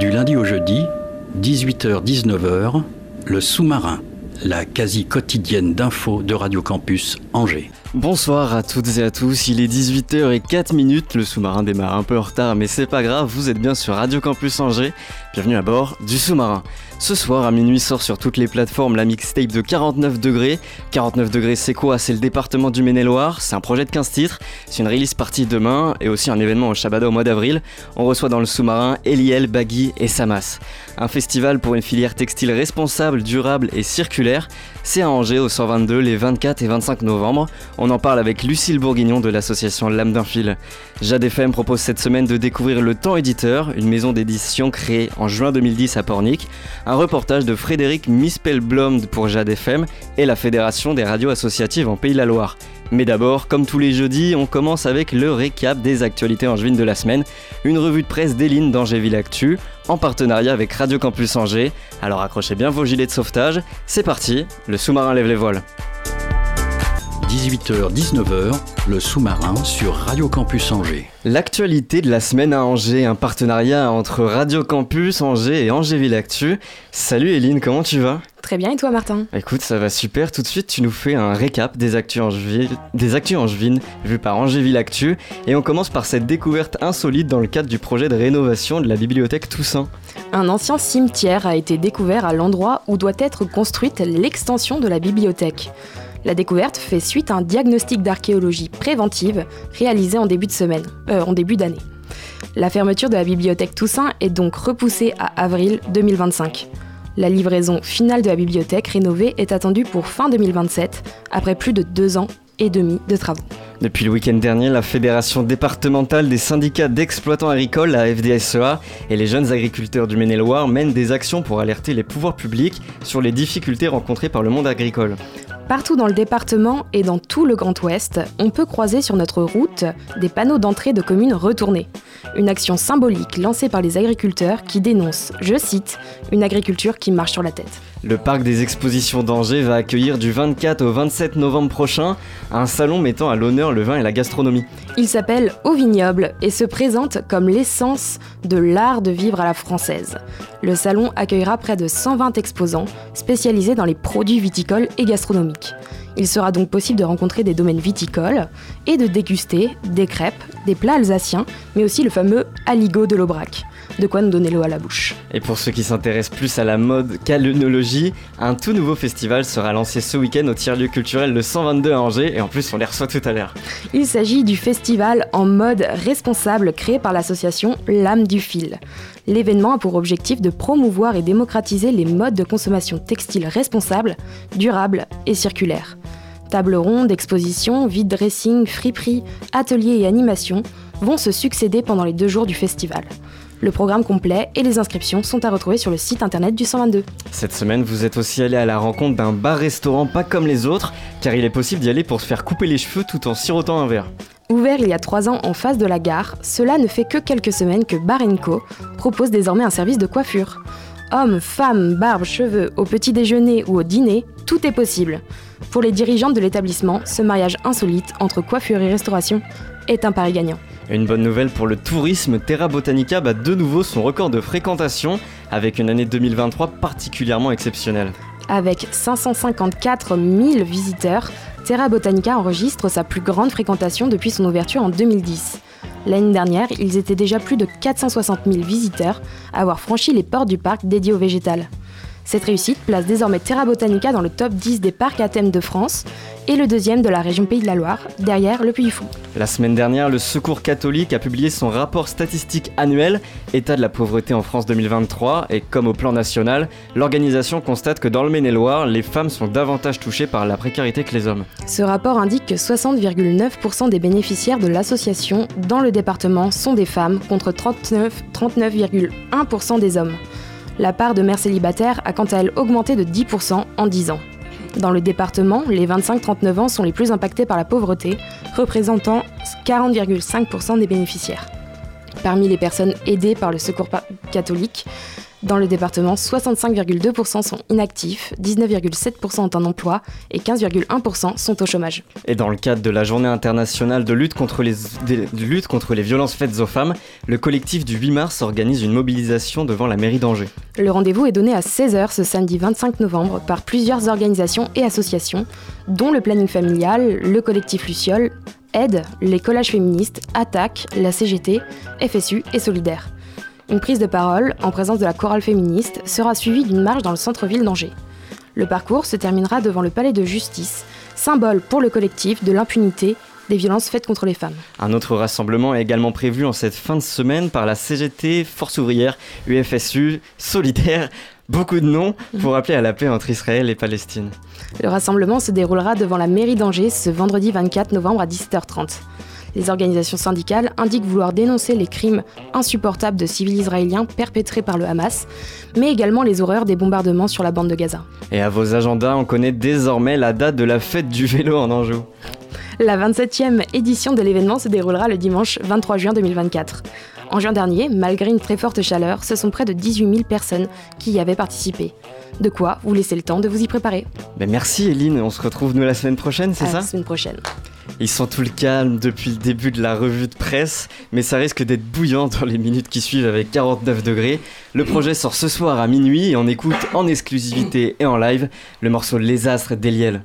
Du lundi au jeudi, 18h-19h, le sous-marin, la quasi quotidienne d'infos de Radio Campus Angers. Bonsoir à toutes et à tous, il est 18h04 minutes, le sous-marin démarre un peu en retard mais c'est pas grave, vous êtes bien sur Radio Campus Angers, bienvenue à bord du sous-marin. Ce soir à minuit sort sur toutes les plateformes la mixtape de 49 degrés. 49 degrés c'est quoi? C'est le département du Maine-et-Loire, c'est un projet de 15 titres, c'est une release partie demain et aussi un événement au Shabada au mois d'avril. On reçoit dans le sous-marin Eliel, Baggy et Samas. Un festival pour une filière textile responsable, durable et circulaire. C'est à Angers au 122 les 24 et 25 novembre. On en parle avec Lucille Bourguignon de l'association L'âme d'un fil. Jade FM propose cette semaine de découvrir Le Temps Éditeur, une maison d'édition créée en juin 2010 à Pornic. Un reportage de Frédéric Mispelblom pour Jade FM et la Fédération des radios associatives en Pays de la Loire. Mais d'abord, comme tous les jeudis, on commence avec le récap des actualités angevines de la semaine, une revue de presse d'Eline d'Angéville Actu, en partenariat avec Radio Campus Angers. Alors accrochez bien vos gilets de sauvetage, c'est parti, le sous-marin lève les voiles. 18h-19h, le sous-marin sur Radio Campus Angers. L'actualité de la semaine à Angers, un partenariat entre Radio Campus Angers et Angéville Actu. Salut Eline, comment tu vas? Très bien, et toi Martin? Écoute, ça va super. Tout de suite, tu nous fais un récap des actus, angevines, des actus angevines vues par Angéville Actu. Et on commence par cette découverte insolite dans le cadre du projet de rénovation de la bibliothèque Toussaint. Un ancien cimetière a été découvert à l'endroit où doit être construite l'extension de la bibliothèque. La découverte fait suite à un diagnostic d'archéologie préventive réalisé en début de semaine, euh, en début d'année. La fermeture de la bibliothèque Toussaint est donc repoussée à avril 2025. La livraison finale de la bibliothèque rénovée est attendue pour fin 2027, après plus de deux ans et demi de travaux. Depuis le week-end dernier, la Fédération départementale des syndicats d'exploitants agricoles, la FDSEA, et les jeunes agriculteurs du Maine-et-Loire mènent des actions pour alerter les pouvoirs publics sur les difficultés rencontrées par le monde agricole. Partout dans le département et dans tout le Grand Ouest, on peut croiser sur notre route des panneaux d'entrée de communes retournées. Une action symbolique lancée par les agriculteurs qui dénoncent, je cite, une agriculture qui marche sur la tête. Le parc des expositions d'Angers va accueillir du 24 au 27 novembre prochain un salon mettant à l'honneur le vin et la gastronomie. Il s'appelle Au Vignoble et se présente comme l'essence de l'art de vivre à la française. Le salon accueillera près de 120 exposants spécialisés dans les produits viticoles et gastronomiques. Il sera donc possible de rencontrer des domaines viticoles et de déguster des crêpes, des plats alsaciens, mais aussi le fameux aligot de l'Aubrac. De quoi nous donner l'eau à la bouche. Et pour ceux qui s'intéressent plus à la mode qu'à l'œnologie, un tout nouveau festival sera lancé ce week-end au tiers-lieu culturel de 122 à Angers et en plus on les reçoit tout à l'heure. Il s'agit du festival en mode responsable créé par l'association L'âme du fil. L'événement a pour objectif de promouvoir et démocratiser les modes de consommation textile responsables, durables et circulaires. Table ronde, expositions, vide dressing, friperie, ateliers et animations vont se succéder pendant les deux jours du festival. Le programme complet et les inscriptions sont à retrouver sur le site internet du 122. Cette semaine, vous êtes aussi allé à la rencontre d'un bar-restaurant pas comme les autres, car il est possible d'y aller pour se faire couper les cheveux tout en sirotant un verre. Ouvert il y a trois ans en face de la gare, cela ne fait que quelques semaines que Bar Co propose désormais un service de coiffure. Hommes, femmes, barbe, cheveux, au petit déjeuner ou au dîner, tout est possible. Pour les dirigeantes de l'établissement, ce mariage insolite entre coiffure et restauration est un pari gagnant. Une bonne nouvelle pour le tourisme, Terra Botanica bat de nouveau son record de fréquentation avec une année 2023 particulièrement exceptionnelle. Avec 554 000 visiteurs, Terra Botanica enregistre sa plus grande fréquentation depuis son ouverture en 2010. L'année dernière, ils étaient déjà plus de 460 000 visiteurs à avoir franchi les portes du parc dédié au végétal. Cette réussite place désormais Terra Botanica dans le top 10 des parcs à thème de France et le deuxième de la région Pays de la Loire, derrière le Puy-du-Fou. La semaine dernière, le Secours catholique a publié son rapport statistique annuel État de la pauvreté en France 2023 et comme au plan national, l'organisation constate que dans le Maine-et-Loire, les femmes sont davantage touchées par la précarité que les hommes. Ce rapport indique que 60,9% des bénéficiaires de l'association dans le département sont des femmes contre 39 39,1% des hommes. La part de mères célibataires a quant à elle augmenté de 10% en 10 ans. Dans le département, les 25-39 ans sont les plus impactés par la pauvreté, représentant 40,5% des bénéficiaires. Parmi les personnes aidées par le Secours catholique, dans le département, 65,2% sont inactifs, 19,7% ont un emploi et 15,1% sont au chômage. Et dans le cadre de la journée internationale de lutte contre les, de lutte contre les violences faites aux femmes, le collectif du 8 mars organise une mobilisation devant la mairie d'Angers. Le rendez-vous est donné à 16h ce samedi 25 novembre par plusieurs organisations et associations, dont le planning familial, le collectif Luciole, Aide, les collages féministes, Attaque, la CGT, FSU et Solidaire. Une prise de parole, en présence de la chorale féministe, sera suivie d'une marche dans le centre-ville d'Angers. Le parcours se terminera devant le palais de justice, symbole pour le collectif de l'impunité des violences faites contre les femmes. Un autre rassemblement est également prévu en cette fin de semaine par la CGT, Force ouvrière, UFSU, Solidaire, beaucoup de noms pour appeler à la paix entre Israël et Palestine. Le rassemblement se déroulera devant la mairie d'Angers ce vendredi 24 novembre à 17h30. Les organisations syndicales indiquent vouloir dénoncer les crimes insupportables de civils israéliens perpétrés par le Hamas, mais également les horreurs des bombardements sur la bande de Gaza. Et à vos agendas, on connaît désormais la date de la fête du vélo en Anjou. La 27e édition de l'événement se déroulera le dimanche 23 juin 2024. En juin dernier, malgré une très forte chaleur, ce sont près de 18 000 personnes qui y avaient participé. De quoi vous laisser le temps de vous y préparer. Ben merci Eline, on se retrouve nous la semaine prochaine, c'est ça La semaine prochaine. Ils sont tout le calme depuis le début de la revue de presse, mais ça risque d'être bouillant dans les minutes qui suivent avec 49 degrés. Le projet sort ce soir à minuit et on écoute en exclusivité et en live le morceau Les Astres d'Eliel.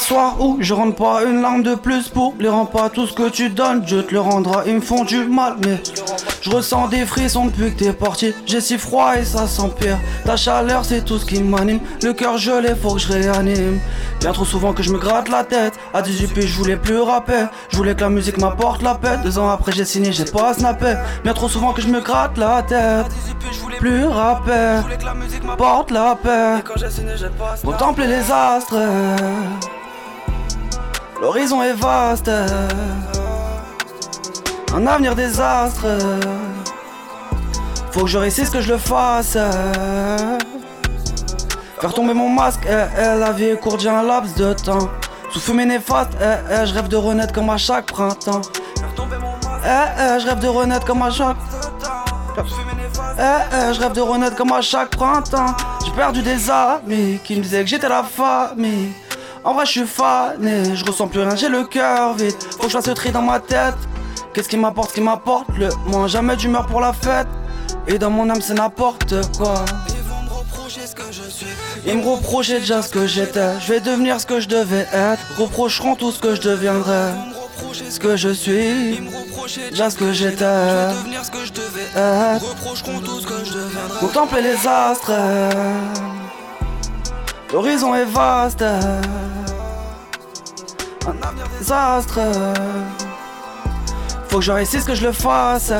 Soir où je rentre pas une larme de plus pour les rends pas tout ce que tu donnes, Dieu te le rendra, ils me font du mal, mais je ressens des frissons depuis que t'es parti. J'ai si froid et ça s'empire. Ta chaleur, c'est tout ce qui m'anime. Le cœur gelé, faut que je réanime. Bien trop souvent que je me gratte la tête. À 18 pieds, je voulais plus rapper. Je voulais que la musique m'apporte la paix. Deux ans après, j'ai signé, j'ai pas snappé. Bien trop souvent que je me gratte la tête. Plus rapper. Porte la paix. Contempler les astres. L'horizon est vaste. Un avenir désastre. Faut que je réussisse que je le fasse. Faire tomber mon masque, eh, eh, la vie est courte, j'ai un laps de temps. Sous fumée néfaste, eh, eh, je rêve de renaître comme à chaque printemps. Je rêve de renaître comme à chaque. Je rêve de renaître comme à chaque printemps. J'ai perdu des amis qui me disaient que j'étais la famille. En vrai, je suis fané, je ressens plus rien, j'ai le cœur vide. Faut que je fasse le tri dans ma tête. Qu'est-ce qui m'apporte, ce qui m'apporte le moins Jamais d'humeur pour la fête. Et dans mon âme, c'est n'importe quoi. Ils vont me reprocher ce que je suis. Ils me reprochaient déjà ce que j'étais. Je vais devenir ce que je devais être. Reprocheront tout ce que je deviendrai. Ce que je suis. Ils me reprochaient déjà ce que j'étais. Je vais devenir ce que je devais être. Reprocheront tout ce que je deviendrai. Contempler les astres. L'horizon est vaste. Un avenir désastre. Faut que je réussisse que je le fasse.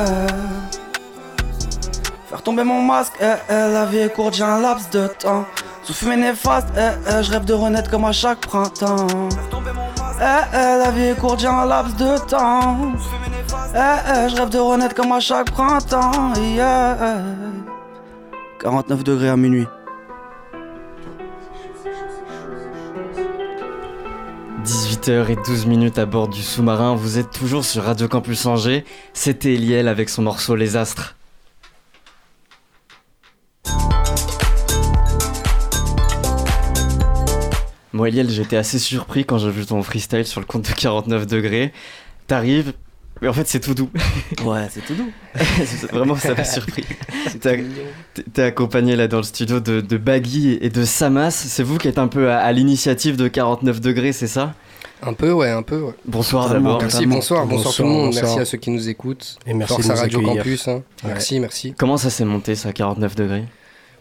Faire tomber mon masque, eh, eh, la vie est courte, j'ai un laps de temps. Sous fumée néfaste, eh, eh, je rêve de renaître comme à chaque printemps. Eh, eh, la vie est courte, j'ai un laps de temps. Je rêve de renaître comme à chaque printemps. Yeah. 49 degrés à minuit. 18h et 12 minutes à bord du sous-marin, vous êtes toujours sur Radio Campus Angers, c'était Eliel avec son morceau Les Astres. Moi Eliel, j'étais assez surpris quand j'ai vu ton freestyle sur le compte de 49 degrés. T'arrives, mais en fait c'est tout doux. Ouais, c'est tout doux. Vraiment, ça m'a surpris. T'es accompagné là dans le studio de, de Baggy et de Samas. C'est vous qui êtes un peu à, à l'initiative de 49 degrés, c'est ça? Un peu, ouais, un peu. Ouais. Bonsoir d'abord. Merci, bonsoir, bonsoir, Bonsoir, tout le monde. bonsoir. Merci à ceux qui nous écoutent. Et merci Force à Radio. Campus. hein. Merci, merci. Comment ça s'est monté ça, 49 degrés?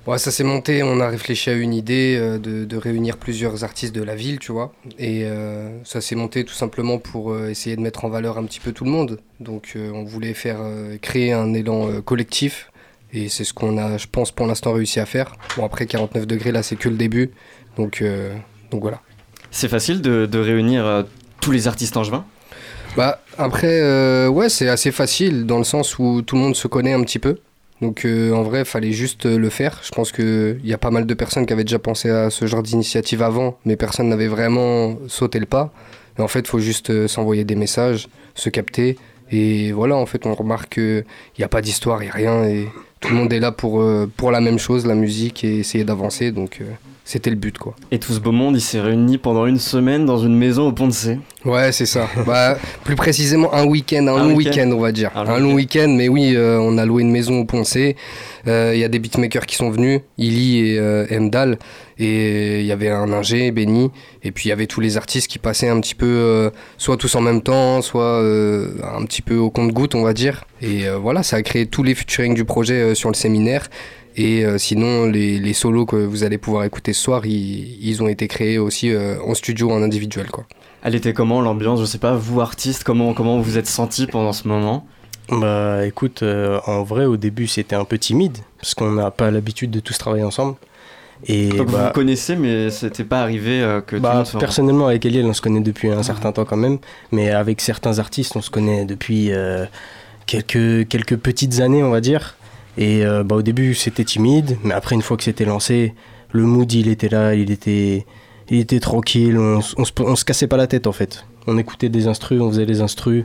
Ouais, ça s'est monté, on a réfléchi à une idée euh, de, de réunir plusieurs artistes de la ville, tu vois. Et euh, ça s'est monté tout simplement pour euh, essayer de mettre en valeur un petit peu tout le monde. Donc on voulait faire créer un élan collectif Et c'est ce qu'on a, je pense, pour l'instant réussi à faire. Bon, après 49 degrés, là, c'est que le début. Donc, donc voilà. C'est facile de, de réunir tous les artistes angevins Bah, après, ouais, c'est assez facile dans le sens où tout le monde se connaît un petit peu. Donc euh, en vrai, il fallait juste euh, le faire. Je pense qu'il y a pas mal de personnes qui avaient déjà pensé à ce genre d'initiative avant, mais personne n'avait vraiment sauté le pas. Et en fait, il faut juste euh, s'envoyer des messages, se capter. Et voilà, en fait, on remarque qu'il n'y a pas d'histoire, il n'y a rien. Et tout le monde est là pour, la même chose, la musique, et essayer d'avancer. Donc c'était le but, quoi. Et tout ce beau monde, il s'est réuni pendant une semaine dans une maison au Pont de C. Ouais, c'est ça. bah, plus précisément, un week-end, un, Un long week-end. on va dire. Un Un, long week-end, mais oui, euh, on a loué une maison au Poncé. Euh, Il y a des beatmakers qui sont venus, Illy et euh, Mdal. Et il y avait un ingé, Benny. Et puis il y avait tous les artistes qui passaient un petit peu, euh, soit tous en même temps, soit un petit peu au compte-goutte, on va dire. Et voilà, ça a créé tous les featuring du projet sur le séminaire. Et euh, sinon, les, les solos que vous allez pouvoir écouter ce soir, ils, ils ont été créés aussi euh, en studio, en individuel, quoi. Elle était comment l'ambiance? Je sais pas, vous artistes, comment, comment vous vous êtes senti pendant ce moment? Bah écoute, euh, en vrai au début c'était un peu timide parce qu'on n'a pas l'habitude de tous travailler ensemble. Et Donc, bah, vous connaissez, mais c'était pas arrivé euh, que tout le bah, personnellement avec Eliel on se connaît depuis un certain temps quand même, mais avec certains artistes on se connaît depuis euh, quelques, quelques petites années on va dire. Et euh, bah, au début c'était timide, mais après une fois que c'était lancé, le mood il était là, il était, il était tranquille, on, se, cassait pas la tête en fait. On écoutait des instrus, on faisait les instrus,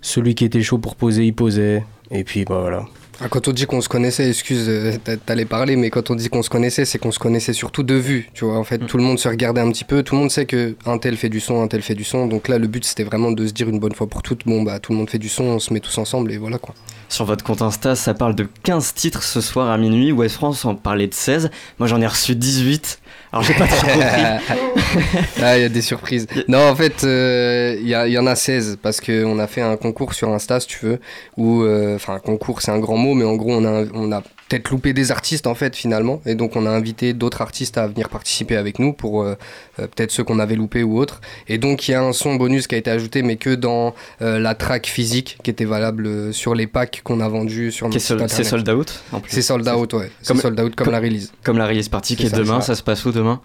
celui qui était chaud pour poser il posait, et puis bah voilà. Ah, quand on dit qu'on se connaissait, excuse, euh, t'a- t'allais parler, mais quand on dit qu'on se connaissait, c'est qu'on se connaissait surtout de vue, tu vois. En fait, tout le monde se regardait un petit peu, tout le monde sait que un tel fait du son, un tel fait du son. Donc là, le but, c'était vraiment de se dire une bonne fois pour toutes, bon, bah, tout le monde fait du son, on se met tous ensemble, et voilà, quoi. Sur votre compte Insta, ça parle de 15 titres ce soir à minuit. West France en parlait de 16. Moi, j'en ai reçu 18. Alors, j'ai pas ah, il y a des surprises. Non, en fait, euh, il il y en a 16 parce qu'on a fait un concours sur Insta, si tu veux. Où, euh, enfin, concours, c'est un grand mot, mais en gros, on a, on a peut-être loupé des artistes, en fait, finalement. Et donc, on a invité d'autres artistes à venir participer avec nous pour euh, euh, peut-être ceux qu'on avait loupés ou autres. Et donc, il y a un son bonus qui a été ajouté, mais que dans euh, la track physique qui était valable euh, sur les packs qu'on a vendus sur notre sol- site C'est sold out en plus. C'est sold out, ouais. Comme- sold out comme comme- la release. Comme la release party qui est demain. ça. Ça se passe où demain?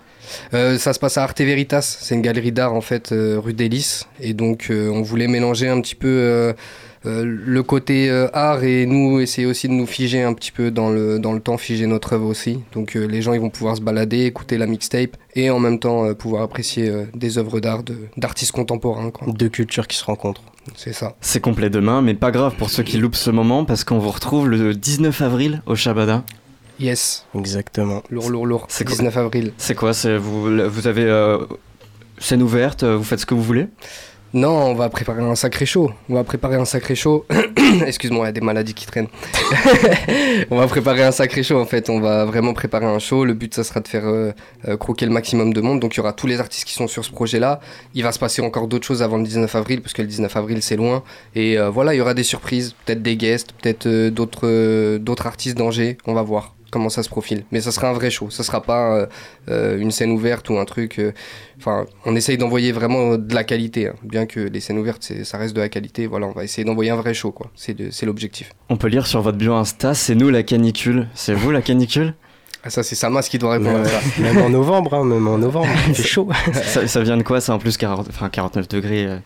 Euh, ça se passe à Arte Veritas, c'est une galerie d'art en fait, rue d'Hélice. Et donc on voulait mélanger un petit peu euh, le côté euh, art et nous essayer aussi de nous figer un petit peu dans le, dans le temps, figer notre œuvre aussi. Donc euh, les gens ils vont pouvoir se balader, écouter la mixtape et en même temps euh, pouvoir apprécier euh, des œuvres d'art de- d'artistes contemporains. quoi. Deux cultures qui se rencontrent. C'est ça. C'est complet demain, mais pas grave pour ceux qui loupent ce moment parce qu'on vous retrouve le 19 avril au Shabada. Yes, Exactement. lourd, lourd, lourd. C'est quoi 19 avril. C'est quoi vous, vous avez euh, scène ouverte, vous faites ce que vous voulez? Non, on va préparer un sacré show. On va préparer un sacré show. Excuse-moi, il y a des maladies qui traînent. on va préparer un sacré show en fait. On va vraiment préparer un show. Le but, ça sera de faire euh, euh, croquer le maximum de monde. Donc il y aura tous les artistes qui sont sur ce projet-là. Il va se passer encore d'autres choses avant le 19 avril, parce que le 19 avril, c'est loin. Et euh, voilà, il y aura des surprises, peut-être des guests, peut-être d'autres d'autres artistes d'Angers. On va voir comment ça se profile. Mais ça sera un vrai show. Ça sera pas euh, euh, une scène ouverte ou un truc. euh, Enfin, on essaye d'envoyer vraiment de la qualité. hein. Bien que les scènes ouvertes, c'est- ça reste de la qualité. Voilà, on va essayer d'envoyer un vrai show, quoi. C'est c'est l'objectif. On peut lire sur votre bio Insta, c'est nous la canicule. C'est vous la canicule? Ah, ça, c'est Samas qui doit répondre Même, à ça. même en novembre, hein, même en novembre, il fait chaud. ça, ça vient de quoi ça en plus 40, enfin, 49 degrés euh?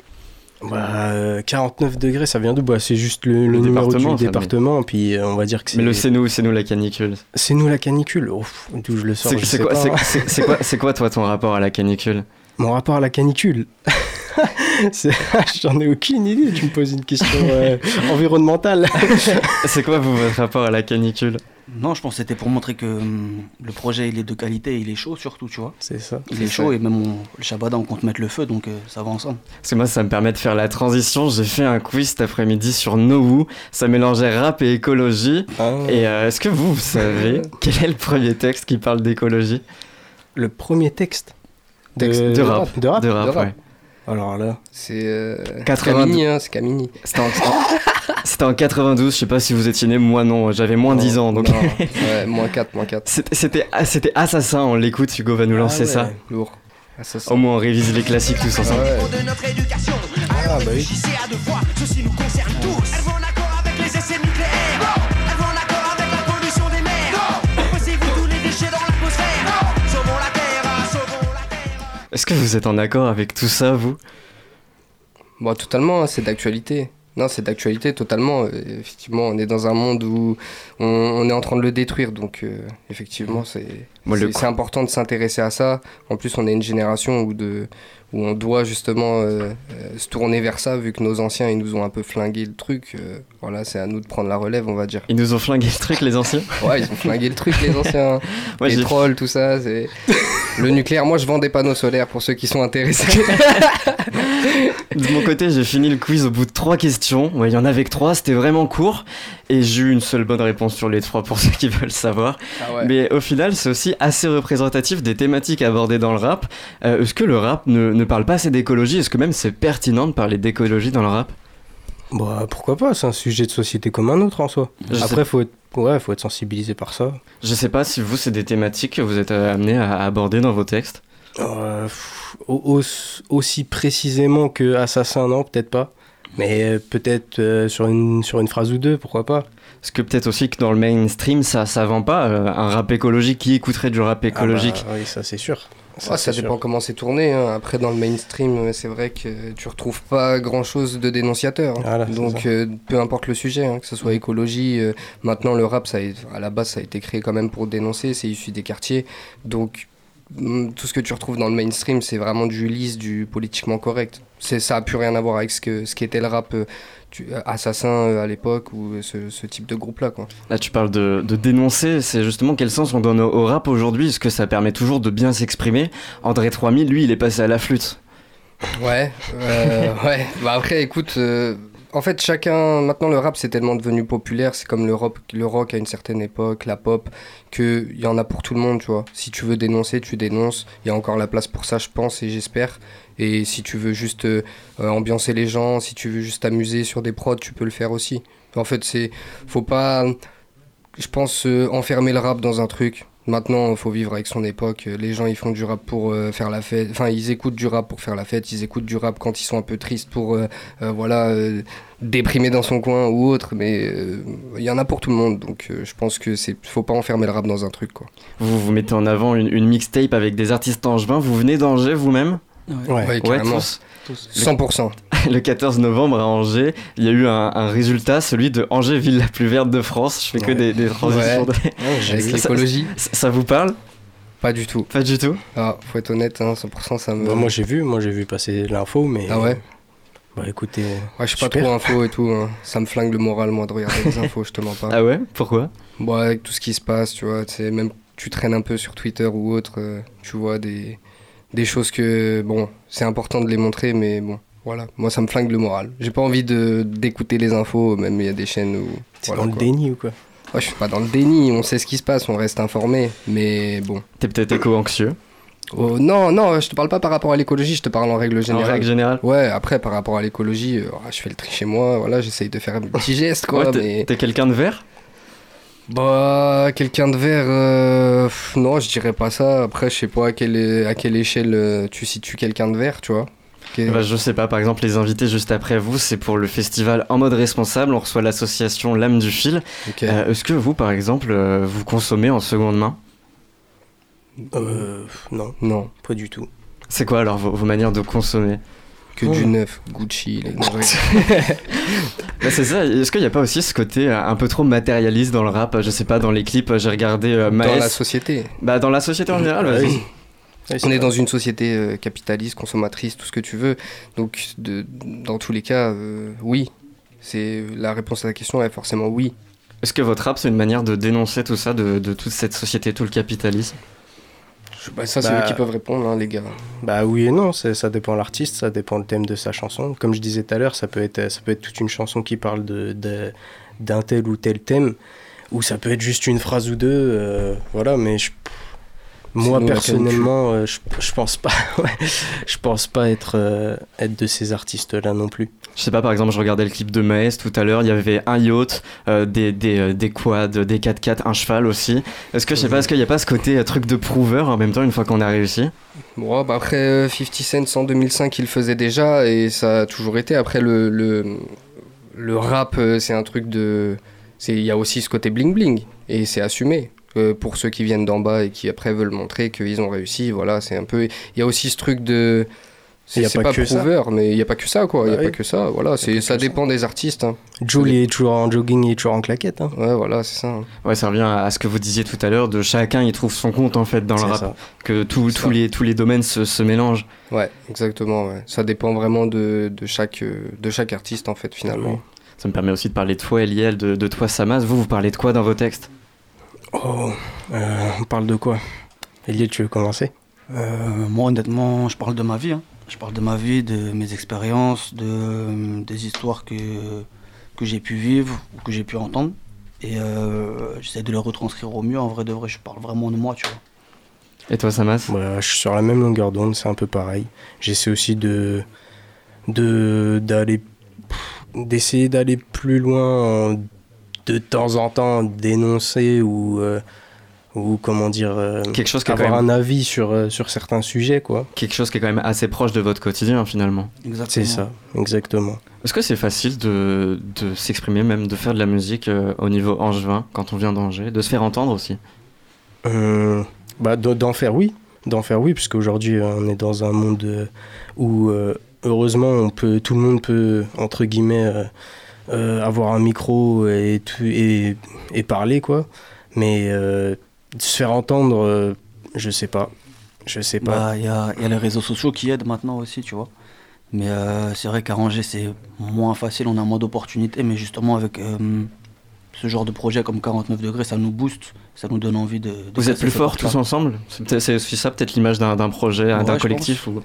Bah, euh, 49 degrés, ça vient d'où? Bah, C'est juste le, le numéro département, du ça, mais- département, puis euh, on va dire que c'est Mais le c'est nous, c'est nous la canicule. c'est nous la canicule. D'où je le sors, C'est quoi, hein. quoi, quoi toi ton rapport à la canicule? Mon rapport à la canicule? J'en ai aucune idée, tu me poses une question euh, environnementale. C'est quoi vous votre rapport à la canicule? Non, je pense que c'était pour montrer que hum, le projet il est de qualité, il est chaud surtout, tu vois. C'est ça. Il est chaud et même on- le Shabada on compte mettre le feu donc euh, ça va ensemble. Parce que moi ça me permet de faire la transition, j'ai fait un quiz cet après-midi sur Nowu, ça mélangeait rap et écologie. Ah. Et euh, est-ce que vous, vous savez quel est le premier texte qui parle d'écologie? Le premier texte de, rap. De rap De rap, de rap. ouais. Alors là, C'est euh, 82. Camini, hein, c'est Camini. C'était en, C'était en 92, je sais pas si vous étiez né, moi non, j'avais moins non, 10 ans donc. ouais, moins 4, moins 4. Ah, c'était, Assassin, on l'écoute, Hugo va nous lancer ça. Lourd. Assassin. Au moins on révise les classiques tous ah ensemble. Ah bah oui. Est-ce que vous êtes en accord avec tout ça, vous? Bon, totalement, hein, c'est d'actualité. Non, c'est d'actualité totalement. Euh, effectivement, on est dans un monde où on, on est en train de le détruire, donc euh, effectivement, c'est Moi, le c'est- important de s'intéresser à ça. En plus, on est une génération où, de, où on doit justement euh, euh, se tourner vers ça, vu que nos anciens, ils nous ont un peu flingué le truc. euh, voilà, c'est à nous de prendre la relève, on va dire. Ils nous ont flingué le truc, les anciens Ouais, ils ont flingué le truc, les anciens. Moi, les trolls, tout ça. c'est Le nucléaire, moi, je vends des panneaux solaires pour ceux qui sont intéressés. De mon côté, j'ai fini le quiz au bout de trois questions. Ouais, Il y en avait que trois, c'était vraiment court. Et j'ai eu une seule bonne réponse sur les trois pour ceux qui veulent savoir. Ah ouais. Mais au final, c'est aussi assez représentatif des thématiques abordées dans le rap. Euh, Est-ce que le rap ne, ne parle pas assez d'écologie? Est-ce que même c'est pertinent de parler d'écologie dans le rap? Bah, pourquoi pas, c'est un sujet de société comme un autre en soi. Je sais- Après, faut être, ouais, faut être sensibilisé par ça. Je sais pas si vous, c'est des thématiques que vous êtes euh, amenés à aborder dans vos textes. Euh, aussi précisément que Assassin, non, peut-être pas. Mais peut-être euh, sur, une, sur une phrase ou deux, pourquoi pas. Parce que peut-être aussi que dans le mainstream, ça, ça vend pas. euh, un rap écologique, qui écouterait du rap écologique Ah bah, oui, ça c'est sûr. Ça dépend sûr. comment c'est tourné. hein. Après, dans le mainstream, euh, c'est vrai que tu retrouves pas grand chose de dénonciateur. hein. Voilà, c'est Donc, euh, peu importe le sujet, hein, que ce soit écologie. euh, maintenant, le rap, ça a- à la base, ça a été créé quand même pour dénoncer. C'est issu des quartiers. Donc, mm, tout ce que tu retrouves dans le mainstream, c'est vraiment du lisse, du politiquement correct. C'est, ça a plus rien à voir avec ce, que, ce qu'était le rap euh, tu- assassin euh, à l'époque ou euh, ce, ce type de groupe-là. Quoi. Là, tu parles de, de dénoncer, c'est justement quel sens on donne au, au rap aujourd'hui Est-ce que ça permet toujours de bien s'exprimer André 3000, lui, il est passé à la flûte. Ouais, euh, ouais. Bah après, écoute, euh, en fait, chacun. Maintenant, le rap, c'est tellement devenu populaire. C'est comme le rock, le rock à une certaine époque, la pop, qu'il y en a pour tout le monde, tu vois. Si tu veux dénoncer, tu dénonces. Il y a encore la place pour ça, je pense, et j'espère. Et si tu veux juste euh, euh, ambiancer les gens, si tu veux juste t'amuser sur des prods, tu peux le faire aussi. En fait, c'est. Faut pas. Je pense euh, enfermer le rap dans un truc. Maintenant, il faut vivre avec son époque. Les gens, ils font du rap pour euh, faire la fête. Enfin, ils écoutent du rap pour faire la fête. Ils écoutent du rap quand ils sont un peu tristes pour, euh, euh, voilà, déprimer dans son coin ou autre. Mais il y en a pour tout le monde. Donc, je pense que c'est, faut pas enfermer le rap dans un truc, quoi. Vous, vous mettez en avant une, une mixtape avec des artistes angevins. Vous venez d'Angers vous-même? Ouais. Ouais, carrément. tous. 100%. Le 14 novembre à Angers, il y a eu un, un résultat, celui de Angers, ville la plus verte de France. Je fais que Ouais. des, des transitions. Ouais. de- Avec Ça- l'écologie, ça, ça vous parle? Pas du tout. Pas du tout? Ah, faut être honnête, hein, 100%, ça me. Bah, moi j'ai vu, moi j'ai vu passer l'info, mais. Ah ouais? Bah écoutez. Ouais, je suis pas trop info et tout. hein. Ça me flingue le moral, moi, de regarder les infos, je te mens pas. Ah ouais? Pourquoi? Bon, avec tout ce qui se passe, tu vois, tu sais, même tu traînes un peu sur Twitter ou autre, euh, tu vois des, des choses que, bon, c'est important de les montrer, mais bon, voilà, moi ça me flingue le moral. J'ai pas envie de d'écouter les infos, même il y a des chaînes où. C'est voilà, dans le déni ou quoi Ouais, je suis pas dans le déni, on sait ce qui se passe, on reste informé, mais bon. T'es peut-être éco-anxieux, Oh, non, non, je te parle pas par rapport à l'écologie, je te parle en règle en générale. règle générale. Ouais, après par rapport à l'écologie, euh, je fais le tri chez moi, voilà, j'essaye de faire un petit geste, quoi, Ouais, t'es mais. t'es quelqu'un de vert Bah, quelqu'un de vert, euh, non, je dirais pas ça. Après, je sais pas à quelle, à quelle échelle euh, tu situes quelqu'un de vert, tu vois. Bah, je sais pas, par exemple, les invités juste après vous, c'est pour le festival En mode responsable. On reçoit l'association L'âme du fil. Euh, Est-ce que vous, par exemple, euh, vous consommez en seconde main? Euh. Non, Non, pas du tout. C'est quoi alors vos, vos manières de consommer? Que Oh. du neuf, Gucci, les. Bah, C'est ça, est-ce qu'il n'y a pas aussi ce côté euh, un peu trop matérialiste dans le rap Je sais pas, dans les clips, j'ai regardé euh, Dans la société. Bah, dans la société en général, vas-y. Ouais, c'est On est dans une société euh, capitaliste, consommatrice, tout ce que tu veux. Donc, de, dans tous les cas, euh, oui. C'est la réponse à la question est forcément oui. Est-ce que votre rap, c'est une manière de dénoncer tout ça, de, de toute cette société, tout le capitalisme? Je- bah, ça, c'est Bah, eux qui peuvent répondre, hein, les gars. Bah oui et non, ça dépend de l'artiste, ça dépend le thème de sa chanson. Comme je disais tout à l'heure, ça peut être ça peut être toute une chanson qui parle de- d'un tel ou tel thème, ou ça peut être juste une phrase ou deux, euh, voilà. Mais je- moi personnellement, euh, je, je pense pas, je pense pas être euh, être de ces artistes-là non plus. Je sais pas, par exemple, je regardais le clip de Maes tout à l'heure, il y avait un yacht, euh, des, des, des quads, des 4x4, un cheval aussi. Est-ce que, je sais pas, est-ce qu'il n'y a pas ce côté euh, truc de prouveur en même temps une fois qu'on a réussi? Bon, bah après, euh, 50 Cent en 2005, il le faisait déjà et ça a toujours été. Après, le, le, le rap, euh, c'est un truc de. Il y a aussi ce côté bling-bling et c'est assumé. Euh, pour ceux qui viennent d'en bas et qui après veulent montrer qu'ils ont réussi. Voilà, c'est un peu. Il y a aussi ce truc de. C'est pas pas, que ça. prouveur, mais il n'y a pas que ça, quoi. Il n'y a Bah pas que ça. Voilà, c'est ça ça. dépend des artistes. hein. Jules est toujours en jogging, il est toujours en claquette. Hein. Ouais, voilà, c'est ça. hein. Ouais, ça revient à ce que vous disiez tout à l'heure, de chacun y trouve son compte en fait dans le rap, ça. que tout- tous les, tous les domaines se, se mélangent. Ouais, exactement. Ouais. Ça dépend vraiment de, de, chaque, euh, de chaque artiste, en fait, finalement. Ça me permet aussi de parler de toi, Eliel, de, de toi, Samas. Vous, vous parlez de quoi dans vos textes? Oh, euh, on parle de quoi? Eliel, tu veux commencer? Euh, moi, honnêtement, je parle de ma vie. hein. Je parle de ma vie, de mes expériences, de, des histoires que, que j'ai pu vivre ou que j'ai pu entendre. Et euh, j'essaie de les retranscrire au mieux. En vrai de vrai, je parle vraiment de moi, tu vois. Et toi, Samas? Voilà, je suis sur la même longueur d'onde, c'est un peu pareil. J'essaie aussi de de d'aller d'essayer d'aller plus loin, en- de temps en temps dénoncer ou euh, ou comment dire euh, Quelque chose qui est avoir quand même- un avis sur euh, sur certains sujets quoi. Quelque chose qui est quand même assez proche de votre quotidien finalement. Exactement. C'est ça, exactement. Est-ce que c'est facile de, de s'exprimer, même de faire de la musique euh, au niveau angevin quand on vient d'Angers, de se faire entendre aussi? Euh, bah, d'en faire oui, d'en faire oui, puisque aujourd'hui on est dans un monde où euh, heureusement on peut, tout le monde peut entre guillemets avoir un micro et, tout- et, et parler quoi. Mais euh, se faire entendre, euh, je sais pas, je sais pas. Bah, il y a, il y a les réseaux sociaux qui aident maintenant aussi, tu vois. Mais euh, c'est vrai qu'à Angers, c'est moins facile, on a moins d'opportunités. Mais justement, avec euh, ce genre de projet comme 49 degrés, ça nous booste, ça nous donne envie de. de Vous êtes plus forts tous ensemble? C'est aussi ça peut-être l'image d'un projet, Ouais, d'un collectif ou...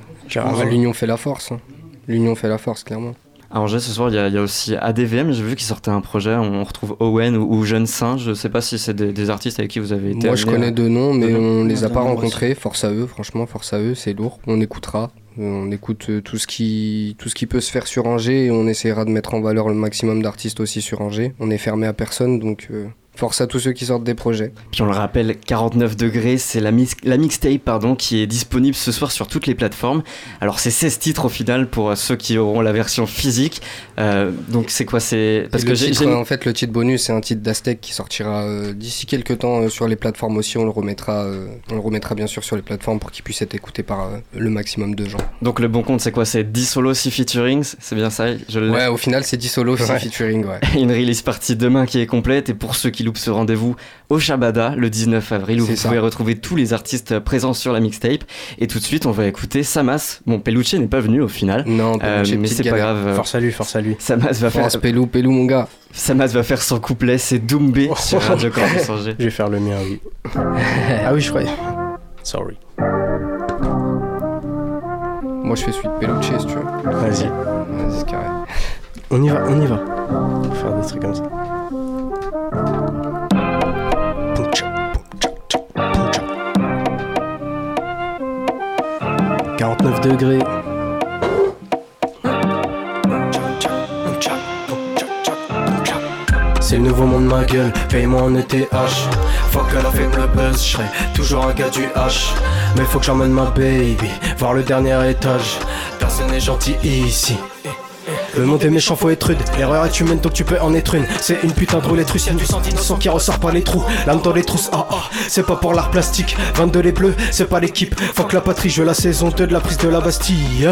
L'union fait la force. hein. L'union fait la force, clairement. À Angers, ce soir, il y, a- il y a aussi ADVM. J'ai vu qu'ils sortaient un projet. On retrouve Owen ou, ou Jeune Saint. Je sais pas si c'est des, des artistes avec qui vous avez été. Moi, je à- connais deux noms, mais de on les a pas rencontrés. Force à eux, franchement, force à eux, c'est lourd. On écoutera. On écoute euh, tout ce, qui, tout ce qui peut se faire sur Angers et on essaiera de mettre en valeur le maximum d'artistes aussi sur Angers. On est fermé à personne, donc euh, force à tous ceux qui sortent des projets. Puis on le rappelle, 49 degrés, c'est la, mix- la mixtape pardon, qui est disponible ce soir sur toutes les plateformes. Alors c'est 16 titres au final pour ceux qui auront la version physique. Euh, donc c'est quoi C'est parce que titre, en fait, le titre bonus, c'est un titre d'Aztec qui sortira euh, d'ici quelques temps euh, sur les plateformes aussi. On le remettra, on le remettra bien sûr sur les plateformes pour qu'il puisse être écouté par le maximum de gens. donc le bon compte c'est quoi C'est 10 solos, 6 featurings, c'est bien ça Je. Ouais, au final, c'est 10 solos, 6 Ouais. featuring, ouais. Une release partie demain qui est complète et pour ceux qui loupent ce rendez-vous au Shabada le 19 avril où vous ça. pouvez retrouver tous les artistes présents sur la mixtape et tout de suite on va écouter Samas. Bon Peluche n'est pas venu au final Non, euh, mais c'est pas galère. grave. Force à lui, force à lui. Samas va faire Pelou, Pelou, mon gars. Samas va faire son couplet, c'est Doumbé sur Radio Campus Angers. Je vais faire le mien, oui. ah oui, je croyais. Sorry. Moi, je fais suite Peluche, si tu veux. Vas-y. Vas-y, carré. On y va, on y va. On va faire des trucs comme ça. 49 degrés. C'est le nouveau monde ma gueule, paye-moi en ETH Fuck la fait le buzz, je serai toujours un gars du H. Mais faut que j'emmène ma baby voir le dernier étage. Personne n'est gentil ici le monde est méchant, faut être rude. L'erreur est humaine, donc tu peux en être une. C'est une putain de roulette russe, du sang qui ressort par les trous. L'âme dans les trousses, ah ah, c'est pas pour l'art plastique. 22 les bleus, c'est pas l'équipe. Fuck la patrie, je la saison 2 de la prise de la Bastille.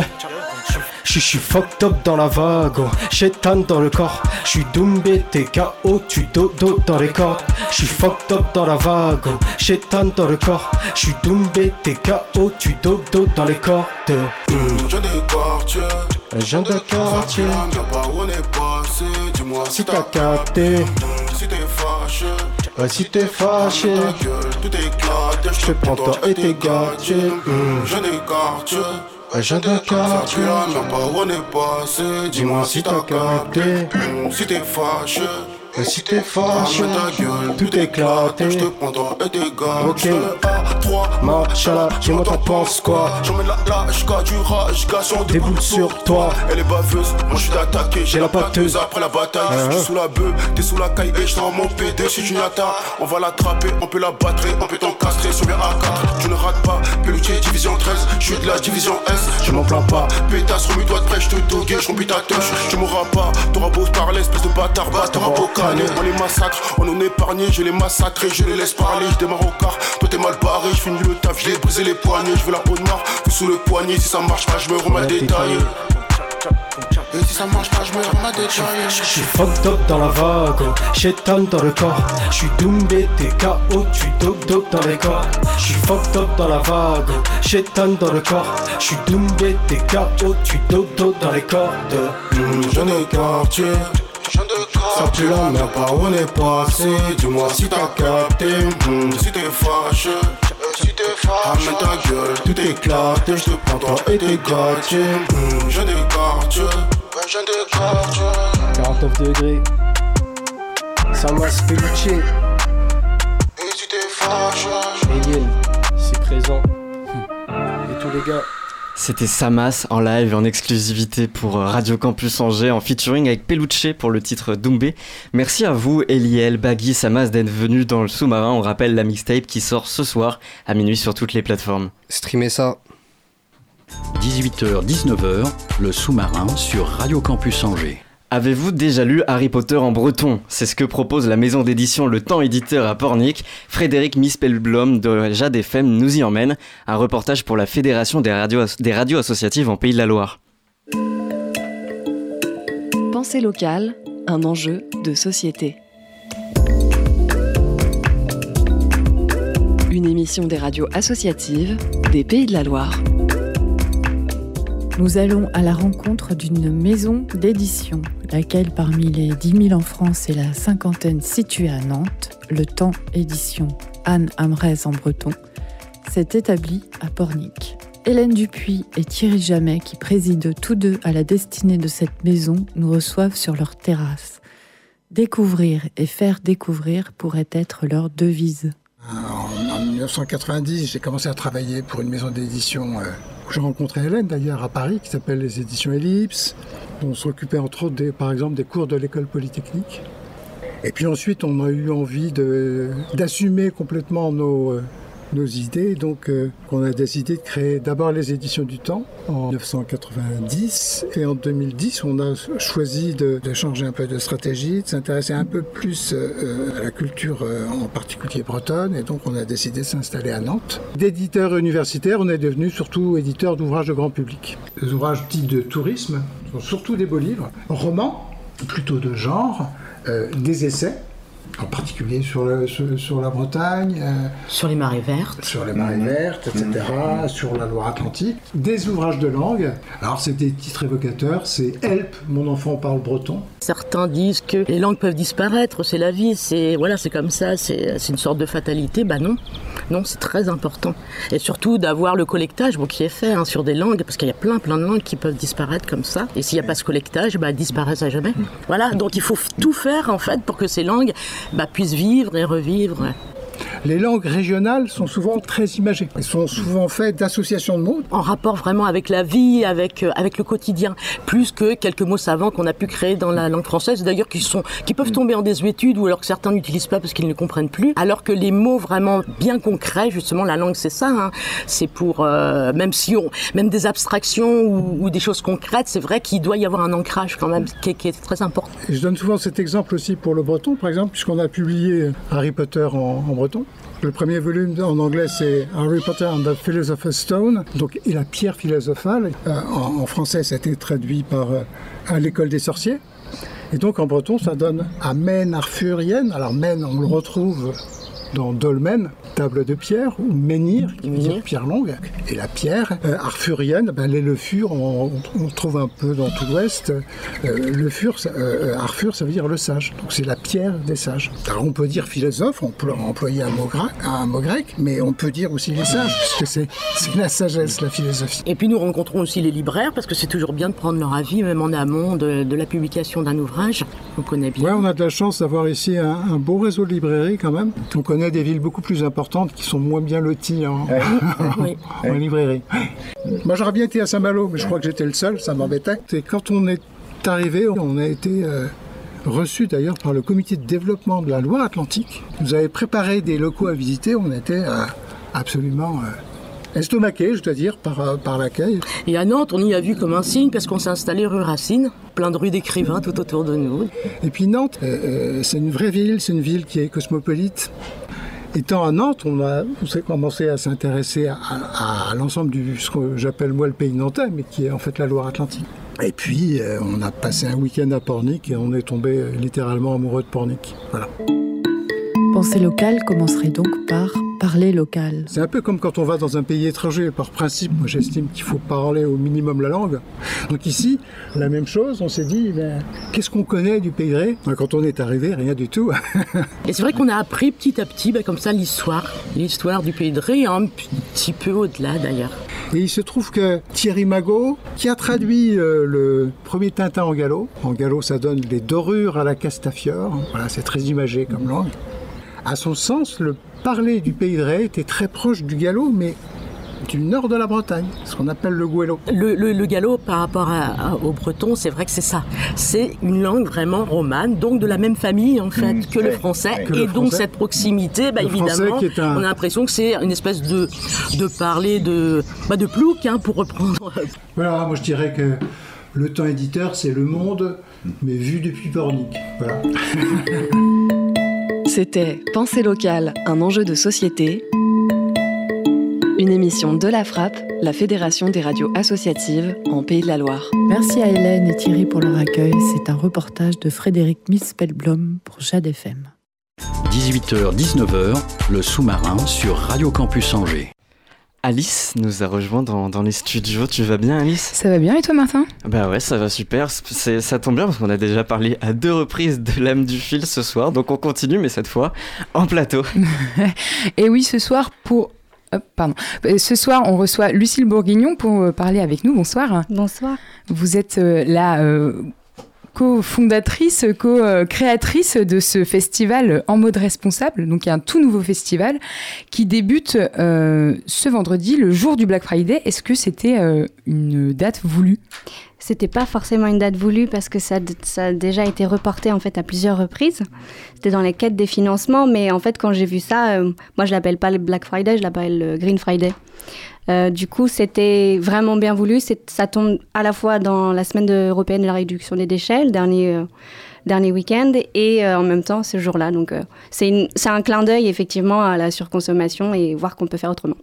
J'suis j'suis fucked up dans la vague, oh. Dans le corps. J'suis doumbé, t'es KO, tu dodo dans les cordes. J'suis fucked up dans la vague, oh. Dans le corps. J'suis doumbé, t'es KO, tu dodo dans les cordes. Jeune de quartier. Dis-moi si t'as capté. si t'es fâché. Ouais, si t'es fâché, tout éclaté. je te prends toi et tes Un jeune de quartier, où on est passé. Dis-moi si t'as capté. Si t'es fâché. Si t'es fâché, ta gueule, tout éclaté. Je te prends et tes gars. Ok. Je fais le A3, Machala, dis-moi t'en penses quoi? J'emmène la lâche, du rage, gars sur Des boules sur toi. Elle est baveuse, moi je suis d'attaquer, j'ai la pâteuse. après la bataille, Ah, je suis ah. sous la bœuf, t'es sous la caille et je t'en mon PD si tu n'attends, on va l'attraper, on peut la battre, on peut t'encastrer sur les A4, tu ne rates pas, Peluche division 13, je suis de la division S, je m'en plains pas, pétasse remue-toi de près, je te doguer, je ta touche, tu mourras pas, t'auras beau parler, espèce de bâtard, beau calme, année. On les massacre, on en épargne, je les massacre, je les laisse parler. Je démarre au car, toi t'es mal barré, je finis le taf, je brisé les poignets. Je veux la peau noire, tout sous le poignet. Si ça marche pas, je me remets à détailler. Et si ça marche pas, je me remets à détailler. Je suis fucked up dans la vague, chétan dans le corps. Je suis doumbé, t'es KO, tu dog dog dans les corps. Je suis fucked up dans la vague, chétan dans le corps. Je suis doumbé, t'es KO, tu dog dog dans les cordes. Mmh, de quartier. Ça pue la merde par où on est passé. Dis-moi si t'as capté mmh, Si t'es fâché. Si t'es fâché. Ramène ta gueule, tout éclaté. Je te prends toi et tes mmh, Jeune de quartier Jeune de quartier 49 degrés. Samas Peluche, Et si t'es fâché. Egel, c'est présent. Et tous les gars. C'était Samas en live en exclusivité pour euh, Radio Campus Angers en featuring avec Peluche pour le titre Doumbé. Merci à vous Eliel, Baggy, Samas d'être venus dans le sous-marin. On rappelle la mixtape qui sort ce soir à minuit sur toutes les plateformes. Streamer ça. 18h-19h, le sous-marin sur Radio Campus Angers. Avez-vous déjà lu Harry Potter en breton? C'est ce que propose la maison d'édition Le Temps Éditeur à Pornic. Frédéric Mispelblom de Jade FM nous y emmène. Un reportage pour la Fédération des radios, des radios associatives en Pays de la Loire. Pensée locale, un enjeu de société. Une émission des radios associatives des Pays de la Loire. Nous allons à la rencontre d'une maison d'édition, laquelle parmi les 10 000 en France et la cinquantaine située à Nantes, le temps édition Anne Amrez en breton, s'est établie à Pornic. Hélène Dupuis et Thierry Jamet, qui président tous deux à la destinée de cette maison, nous reçoivent sur leur terrasse. Découvrir et faire découvrir pourrait être leur devise. En, en 1990, j'ai commencé à travailler pour une maison d'édition euh, j'ai rencontré Hélène d'ailleurs à Paris, qui s'appelle les éditions Ellipse. On s'occupait entre autres, des, par exemple, des cours de l'école polytechnique. Et puis ensuite, on a eu envie d'assumer complètement nos, euh, nos idées. Donc, euh, on a décidé de créer d'abord les éditions du temps en 1990. Et en 2010, on a choisi de, changer un peu de stratégie, de s'intéresser un peu plus euh, à la culture, euh, en particulier bretonne. Et donc, on a décidé de s'installer à Nantes. D'éditeur universitaire, on est devenu surtout éditeur d'ouvrages de grand public. Les ouvrages dits de tourisme sont surtout des beaux livres, romans, plutôt de genre, euh, des essais en particulier sur, le- sur, sur la Bretagne. sur les marées vertes. Sur les marées vertes, etc. Sur la Loire-Atlantique. Des ouvrages de langue. Alors, c'est des titres évocateurs. C'est Help, mon enfant parle breton. Certains disent que les langues peuvent disparaître, c'est la vie, c'est voilà, c'est comme ça, c'est c'est une sorte de fatalité. Bah non, non, c'est très important. Et surtout d'avoir le collectage bon, qui est fait hein, sur des langues, parce qu'il y a plein, plein de langues qui peuvent disparaître comme ça. Et s'il n'y a pas ce collectage, bah, elles disparaissent à jamais. Voilà, donc il faut tout faire en fait pour que ces langues bah, puissent vivre et revivre. Les langues régionales sont souvent très imagées. Elles sont souvent faites d'associations de mots. En rapport vraiment avec la vie, avec, euh, avec le quotidien, plus que quelques mots savants qu'on a pu créer dans la langue française, d'ailleurs qui, sont, qui peuvent tomber en désuétude ou alors que certains n'utilisent pas parce qu'ils ne comprennent plus, alors que les mots vraiment bien concrets, justement la langue c'est ça, hein, c'est pour, euh, même si on, même des abstractions ou, ou des choses concrètes, c'est vrai qu'il doit y avoir un ancrage quand même qui est, qui est très important. Et je donne souvent cet exemple aussi pour le breton, par exemple, puisqu'on a publié Harry Potter en, en breton. Le premier volume en anglais, c'est Harry Potter and the Philosopher's Stone, donc la pierre philosophale. Euh, en, français, ça a été traduit par euh, l'école des sorciers. Et donc en breton, ça donne Amen Arthurien. Alors Men, on le retrouve dans Dolmen, table de pierre, ou menhir, qui veut dire pierre longue. Et la pierre, euh, arthurienne, ben, les le fur, on, on trouve un peu dans tout l'ouest. Euh, le fur, ça- euh, Arthur, ça veut dire le sage. Donc c'est la pierre des sages. Alors on peut dire philosophe, on peut employer un mot, un mot grec, mais on peut dire aussi les sages, puisque c'est c'est la sagesse, la philosophie. Et puis nous rencontrons aussi les libraires parce que c'est toujours bien de prendre leur avis, même en amont de, de la publication d'un ouvrage. On connaît bien. Ouais, on a de la chance d'avoir ici un, un beau réseau de librairies quand même. On connaît des villes beaucoup plus importantes qui sont moins bien loties en, Oui. en librairie. Moi j'aurais bien été à Saint-Malo, mais je crois que j'étais le seul, ça m'embêtait. Et quand on est arrivé, on a été euh, reçu d'ailleurs par le comité de développement de la Loire-Atlantique. Nous avait préparé des locaux à visiter, on était euh, absolument euh, estomaqué, je dois dire, par, euh, par l'accueil. Et à Nantes, on y a vu comme un signe parce qu'on s'est installé rue Racine, plein de rues d'écrivains tout autour de nous. Et puis Nantes, euh, c'est une vraie ville, c'est une ville qui est cosmopolite. Étant à Nantes, on a, s'est commencé à s'intéresser à l'ensemble du ce que j'appelle moi le pays nantais, mais qui est en fait la Loire-Atlantique. Et puis, euh, on a passé un week-end à Pornic et on est tombé euh, littéralement amoureux de Pornic. Voilà. Pensée locale commencerait donc par parler local. C'est un peu comme quand on va dans un pays étranger. Par principe, moi j'estime qu'il faut parler au minimum la langue. Donc ici, la même chose, on s'est dit, ben, qu'est-ce qu'on connaît du Pays de Ré Ben, Quand on est arrivé, rien du tout. Et c'est vrai qu'on a appris petit à petit, bah, comme ça, l'histoire, l'histoire du pays de Ré, un petit peu au-delà d'ailleurs. Et il se trouve que Thierry Magot, qui a traduit euh, le premier Tintin en gallo, en gallo ça donne les dorures à la Castafiore, voilà, c'est très imagé comme langue. À son sens, le parler du pays de Ré était très proche du gallo, mais du nord de la Bretagne, ce qu'on appelle le gouello. Le, le, le gallo, par rapport à- à- au breton, c'est vrai que c'est ça. C'est une langue vraiment romane, donc de la même famille en fait que le français. Que le et donc cette proximité, bah, évidemment, qui est un- on a l'impression que c'est une espèce de, de parler de, bah, de plouc, hein, pour reprendre. Voilà, moi je dirais que le temps éditeur, c'est le monde, mais vu depuis Pornic. Voilà. C'était Pensée locale, un enjeu de société. Une émission de la Frappe, la Fédération des radios associatives en Pays de la Loire. Merci à Hélène et Thierry pour leur accueil. C'est un reportage de Frédéric Mispelblom pour Jade FM. 18h-19h, le sous-marin sur Radio Campus Angers. Alice nous a rejoint dans, dans les studios. Tu vas bien, Alice? Ça va bien et toi, Martin? Bah ouais, ça va super. C'est- ça tombe bien parce qu'on a déjà parlé à deux reprises de l'âme du fil ce soir. Donc on continue, mais cette fois en plateau. Et oui, ce soir, pour. Hop, pardon. Euh, Ce soir, on reçoit Lucille Bourguignon pour euh, parler avec nous. Bonsoir. Bonsoir. Vous êtes euh, la euh, co-fondatrice, co-créatrice de ce festival En mode responsable. Donc, un tout nouveau festival qui débute euh, ce vendredi, le jour du Black Friday. Est-ce que c'était euh, une date voulue? C'était pas forcément une date voulue parce que ça, ça a déjà été reporté en fait à plusieurs reprises. C'était dans les quêtes des financements, mais en fait quand j'ai vu ça, euh, moi je l'appelle pas le Black Friday, je l'appelle le Green Friday. Euh, du coup, c'était vraiment bien voulu. Ça tombe à la fois dans la semaine européenne de la réduction des déchets, le dernier, euh, dernier week-end, et euh, en même temps ce jour-là. Donc, euh, c'est un clin d'œil effectivement à la surconsommation et voir qu'on peut faire autrement.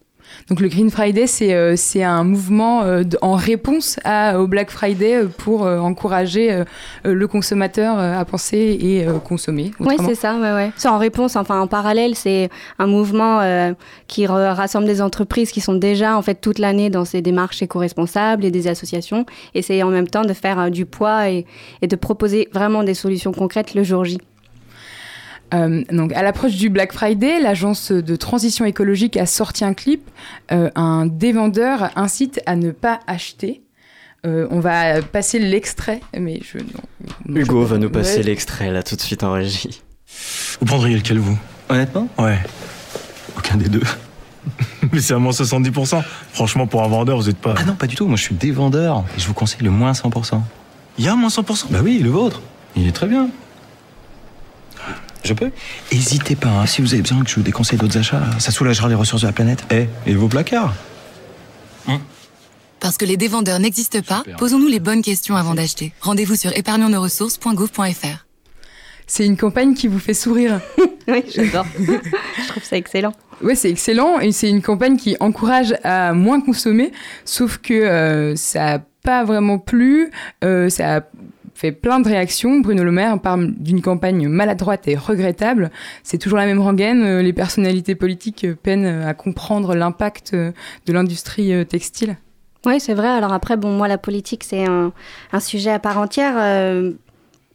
Donc le Green Friday, c'est euh, un mouvement euh, en réponse à, au Black Friday euh, pour euh, encourager euh, euh, le consommateur euh, à penser et euh, consommer. Oui, c'est ça, ouais, ouais. C'est en réponse, enfin en parallèle, c'est un mouvement euh, qui rassemble des entreprises qui sont déjà en fait toute l'année dans ces démarches éco-responsables et des associations, et c'est en même temps de faire euh, du poids et, et de proposer vraiment des solutions concrètes le jour J. Euh, donc, à l'approche du Black Friday, l'agence de transition écologique a sorti un clip. Euh, un dévendeur incite à ne pas acheter. Euh, on va passer l'extrait, mais je. non, non, Hugo je- va nous passer Ouais. l'extrait là tout de suite en régie. Vous prendriez lequel, vous? Honnêtement? Ouais. Aucun des deux. Mais c'est à moins 70%. Franchement, pour un vendeur, vous êtes pas. Ah non, pas du tout. Moi, je suis des vendeurs. Et je vous conseille le moins 100%. Il y a moins 100% Bah oui, le vôtre. Il est très bien. Je peux Hésitez pas, hein, si vous avez besoin que je vous déconseille d'autres achats, ça soulagera les ressources de la planète. Eh, et vos placards Parce que les dévendeurs n'existent pas, posons-nous les bonnes questions avant d'acheter. Rendez-vous sur épargnonsnosressources.gouv.fr. C'est une campagne qui vous fait sourire. oui, j'adore. je trouve ça excellent. Ouais, c'est excellent et c'est une campagne qui encourage à moins consommer, sauf que euh, ça n'a pas vraiment plu, euh, ça a fait plein de réactions. Bruno Le Maire parle d'une campagne maladroite et regrettable. C'est toujours la même rengaine. euh, Les personnalités politiques euh, peinent à comprendre l'impact euh, de l'industrie textile. Oui, c'est vrai. Alors après, bon, moi, la politique, c'est un, sujet à part entière.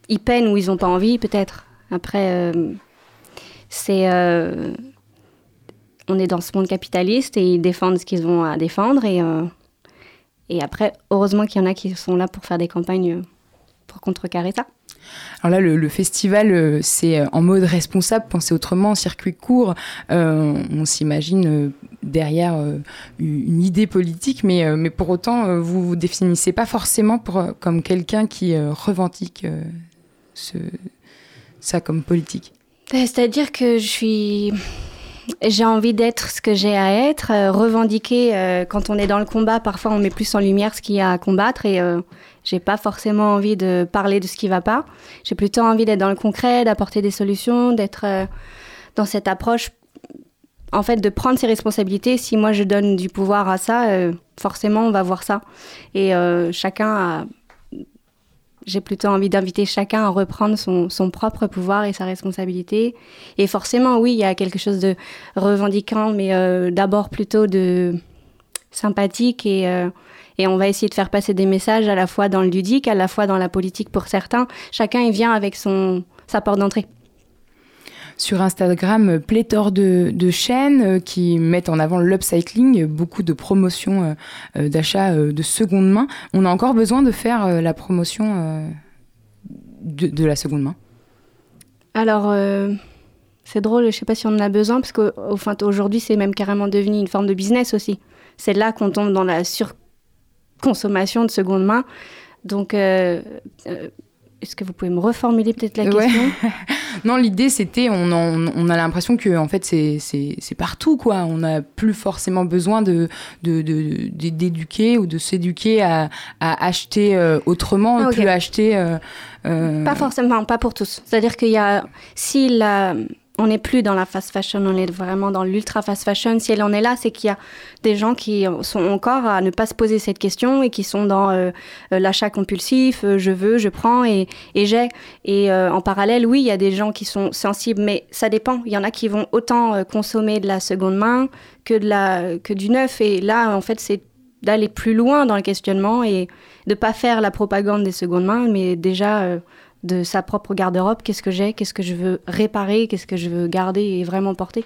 Ils peinent ou ils n'ont pas envie, peut-être. Après, c'est... on est dans ce monde capitaliste et ils défendent ce qu'ils ont à défendre. Et, et après, heureusement qu'il y en a qui sont là pour faire des campagnes pour contrecarrer ça. Alors là, le, le festival, euh, c'est euh, en mode responsable, penser autrement, circuit court. Euh, on s'imagine derrière une idée politique, mais, mais pour autant, vous vous définissez pas forcément pour, comme quelqu'un qui revendique ce, ça comme politique. C'est-à-dire que je suis... j'ai envie d'être ce que j'ai à être, euh, revendiquer euh, quand on est dans le combat. Parfois, on met plus en lumière ce qu'il y a à combattre et euh, j'ai pas forcément envie de parler de ce qui va pas. J'ai plutôt envie d'être dans le concret, d'apporter des solutions, d'être euh, dans cette approche. En fait, de prendre ses responsabilités. Si moi je donne du pouvoir à ça, euh, forcément on va voir ça. Et euh, chacun a. J'ai plutôt envie d'inviter chacun à reprendre son, son propre pouvoir et sa responsabilité. Et forcément, oui, il y a quelque chose de revendiquant, mais d'abord plutôt de sympathique et, et on va essayer de faire passer des messages à la fois dans le ludique, à la fois dans la politique pour certains. Chacun il vient avec son, sa porte d'entrée. Sur Instagram, pléthore de, de chaînes euh, qui mettent en avant l'upcycling, beaucoup de promotions euh, euh, d'achat euh, de seconde main. On a encore besoin de faire la promotion de, de la seconde main Alors, euh, c'est drôle, je sais pas si on en a besoin, parce qu'aujourd'hui, c'est même carrément devenu une forme de business aussi. C'est là qu'on tombe dans la surconsommation de seconde main. Donc, euh, euh, est-ce que vous pouvez me reformuler peut-être la Ouais. question? Non, l'idée c'était, on, a l'impression que en fait c'est- partout quoi. On n'a plus forcément besoin de d'éduquer ou de s'éduquer à, à acheter euh, autrement, Ah, ok. plus acheter. euh, euh, Pas forcément, pas pour tous. C'est-à-dire qu'il y a, si la, on n'est plus dans la fast fashion, on est vraiment dans l'ultra fast fashion. Si elle en est là, c'est qu'il y a des gens qui sont encore à ne pas se poser cette question et qui sont dans euh, euh, l'achat compulsif, euh, je veux, je prends et, j'ai. Et en parallèle, oui, il y a des gens qui sont sensibles, mais ça dépend. Il y en a qui vont autant consommer de la seconde main que, que du neuf. Et là, en fait, c'est d'aller plus loin dans le questionnement et de pas faire la propagande des secondes mains, mais déjà de sa propre garde-robe, qu'est-ce que j'ai, qu'est-ce que je veux réparer, qu'est-ce que je veux garder et vraiment porter?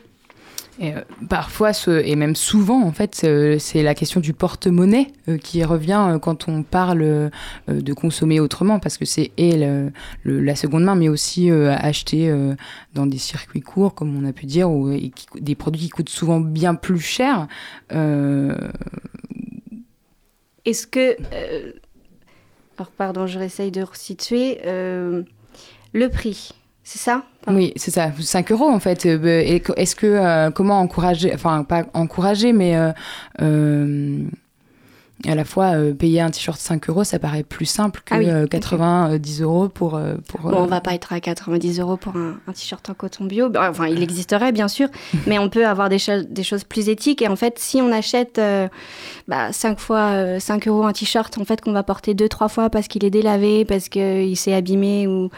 Et euh, parfois, ce- et même souvent, en fait, c'est c'est la question du porte-monnaie euh, qui revient euh, quand on parle de consommer autrement, parce que c'est et le- le- la seconde main, mais aussi euh, acheter euh, dans des circuits courts, comme on a pu dire, ou et qui- des produits qui coûtent souvent bien plus cher. Euh, Est-ce que... alors pardon, je réessaye de resituer. euh, le prix, c'est ça? Oui, c'est ça, 5 euros en fait. Euh, Est-ce que, euh, comment encourager, enfin pas encourager, mais euh, à la fois euh, payer un t-shirt 5 euros, ça paraît plus simple que Ah oui, euh, ok. 90 euros pour... euh, pour Bon, euh, on va pas être à 90 euros pour un, un t-shirt en coton bio. Bah, Enfin, il existerait bien sûr, mais on peut avoir des, cho- des choses plus éthiques. Et en fait, si on achète euh, bah, 5 fois euh, 5 euros un t-shirt, en fait, qu'on va porter 2-3 fois parce qu'il est délavé, parce qu'il s'est abîmé ou.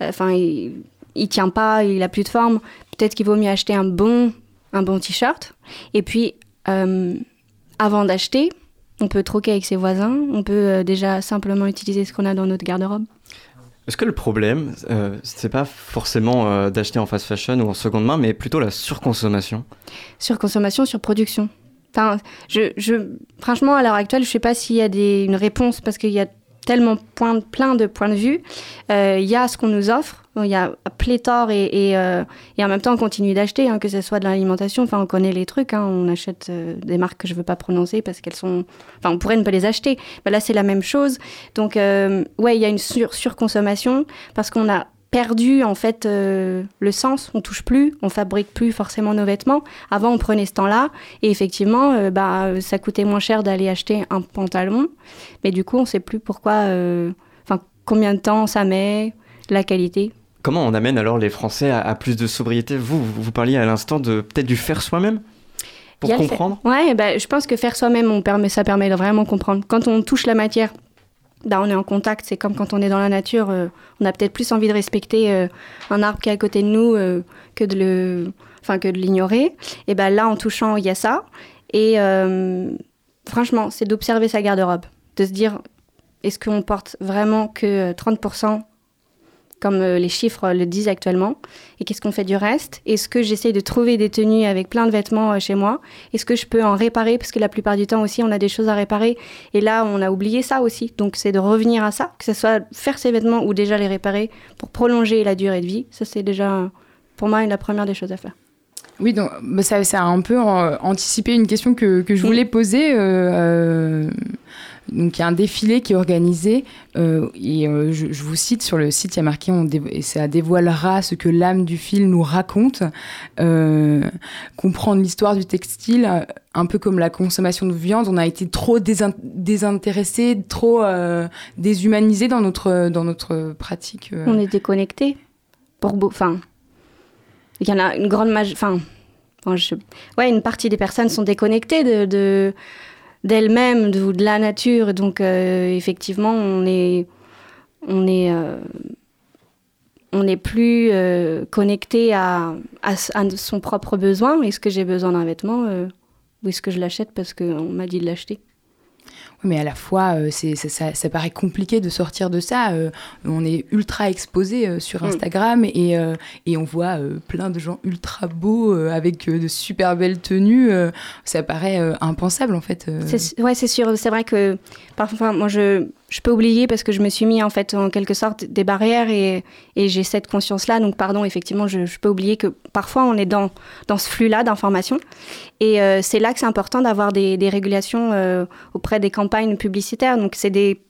euh, Enfin, il, il tient pas, il a plus de forme. Peut-être qu'il vaut mieux acheter un bon, un bon t-shirt. Et puis, euh, avant d'acheter, on peut troquer avec ses voisins. On peut euh, déjà simplement utiliser ce qu'on a dans notre garde-robe. Est-ce que le problème, euh, c'est pas forcément euh, d'acheter en fast fashion ou en seconde main, mais plutôt la surconsommation? Surconsommation, surproduction. Enfin, je, je, franchement, à l'heure actuelle, je ne sais pas s'il y a des, une réponse parce qu'il y a tellement plein de points de vue. Euh, Il y a ce qu'on nous offre, il y a pléthore et, et, euh, en même temps on continue d'acheter, hein, que ce soit de l'alimentation. Enfin, on connaît les trucs, hein, on achète euh, des marques que je ne veux pas prononcer parce qu'elles sont. Enfin, on pourrait ne pas les acheter. Mais là, c'est la même chose. Donc, ouais, il y a une sur surconsommation parce qu'on a perdu en fait euh, le sens, on touche plus, on fabrique plus forcément nos vêtements. Avant on prenait ce temps-là et effectivement euh, bah, ça coûtait moins cher d'aller acheter un pantalon, mais du coup on sait plus pourquoi, euh, enfin combien de temps ça met, la qualité. Comment on amène alors les Français à, à plus de sobriété? Vous, vous, vous parliez à l'instant de peut-être du faire soi-même Pour comprendre fait. Ouais, bah, je pense que faire soi-même, on permet, ça permet de vraiment comprendre. Quand on touche la matière, bah, on est en contact. C'est comme quand on est dans la nature. euh, on a peut-être plus envie de respecter euh, un arbre qui est à côté de nous euh, que de le, enfin que de l'ignorer. Et ben là, en touchant, il y a ça. Et franchement, c'est d'observer sa garde-robe, de se dire est-ce qu'on porte vraiment que euh, 30% comme euh, les chiffres le disent actuellement Et qu'est-ce qu'on fait du reste? Est-ce que j'essaie de trouver des tenues avec plein de vêtements euh, chez moi? Est-ce que je peux en réparer? Parce que la plupart du temps aussi, on a des choses à réparer. Et là, on a oublié ça aussi. Donc, c'est de revenir à ça, que ce soit faire ses vêtements ou déjà les réparer pour prolonger la durée de vie. Ça, c'est déjà, pour moi, la première des choses à faire. Oui, donc bah, ça, ça a un peu euh, anticipé une question que, que je voulais poser. euh, euh, donc il y a un défilé qui est organisé euh, et euh, je, vous cite sur le site, il y a marqué on et ça dévoilera ce que l'âme du fil nous raconte. Euh, comprendre l'histoire du textile, un peu comme la consommation de viande, on a été trop désin- désintéressé, trop déshumanisé dans notre dans notre pratique. On est déconnecté. Pour enfin, il y en a une grande maj- enfin, ouais, une partie des personnes sont déconnectées de- d'elles-mêmes, de, de la nature. Donc euh, effectivement, on est, euh, plus euh, connecté à, à, son propre besoin. Est-ce que j'ai besoin d'un vêtement ou est-ce que je l'achète parce qu'on m'a dit de l'acheter? Mais à la fois, euh, c'est, ça, ça- ça paraît compliqué de sortir de ça. euh, on est ultra exposé euh, sur Mm. Instagram et, euh, et on voit euh, plein de gens ultra beaux euh, avec euh, de super belles tenues. euh, ça paraît euh, impensable en fait. C'est, ouais, c'est sûr. C'est vrai que parfois, moi, je, je peux oublier parce que je me suis mis en fait en quelque sorte des barrières et, j'ai cette conscience-là. Donc, pardon, effectivement, je, peux oublier que parfois on est dans, ce flux-là d'informations. Et euh, c'est là que c'est important d'avoir des, régulations euh, auprès des campagnes publicitaires. Donc, c'est des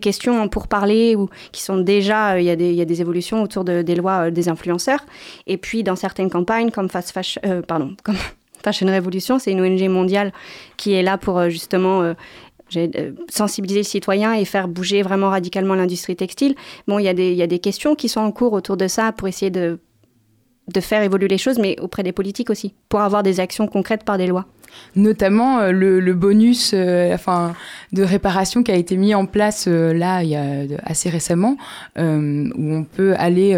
questions pour parler ou qui sont déjà, euh, il y, a des- évolutions autour de- des lois des influenceurs. Et puis dans certaines campagnes comme Fast Fashion, pardon, comme Fashion Revolution, c'est une ONG mondiale qui est là pour justement sensibiliser les citoyens et faire bouger vraiment radicalement l'industrie textile. Bon, il y, a des- y a des questions qui sont en cours autour de ça pour essayer de, de faire évoluer les choses, mais auprès des politiques aussi, pour avoir des actions concrètes par des lois. Notamment euh, le, le bonus euh, enfin, de réparation qui a été mis en place euh, là il y a assez récemment, euh, où on peut aller,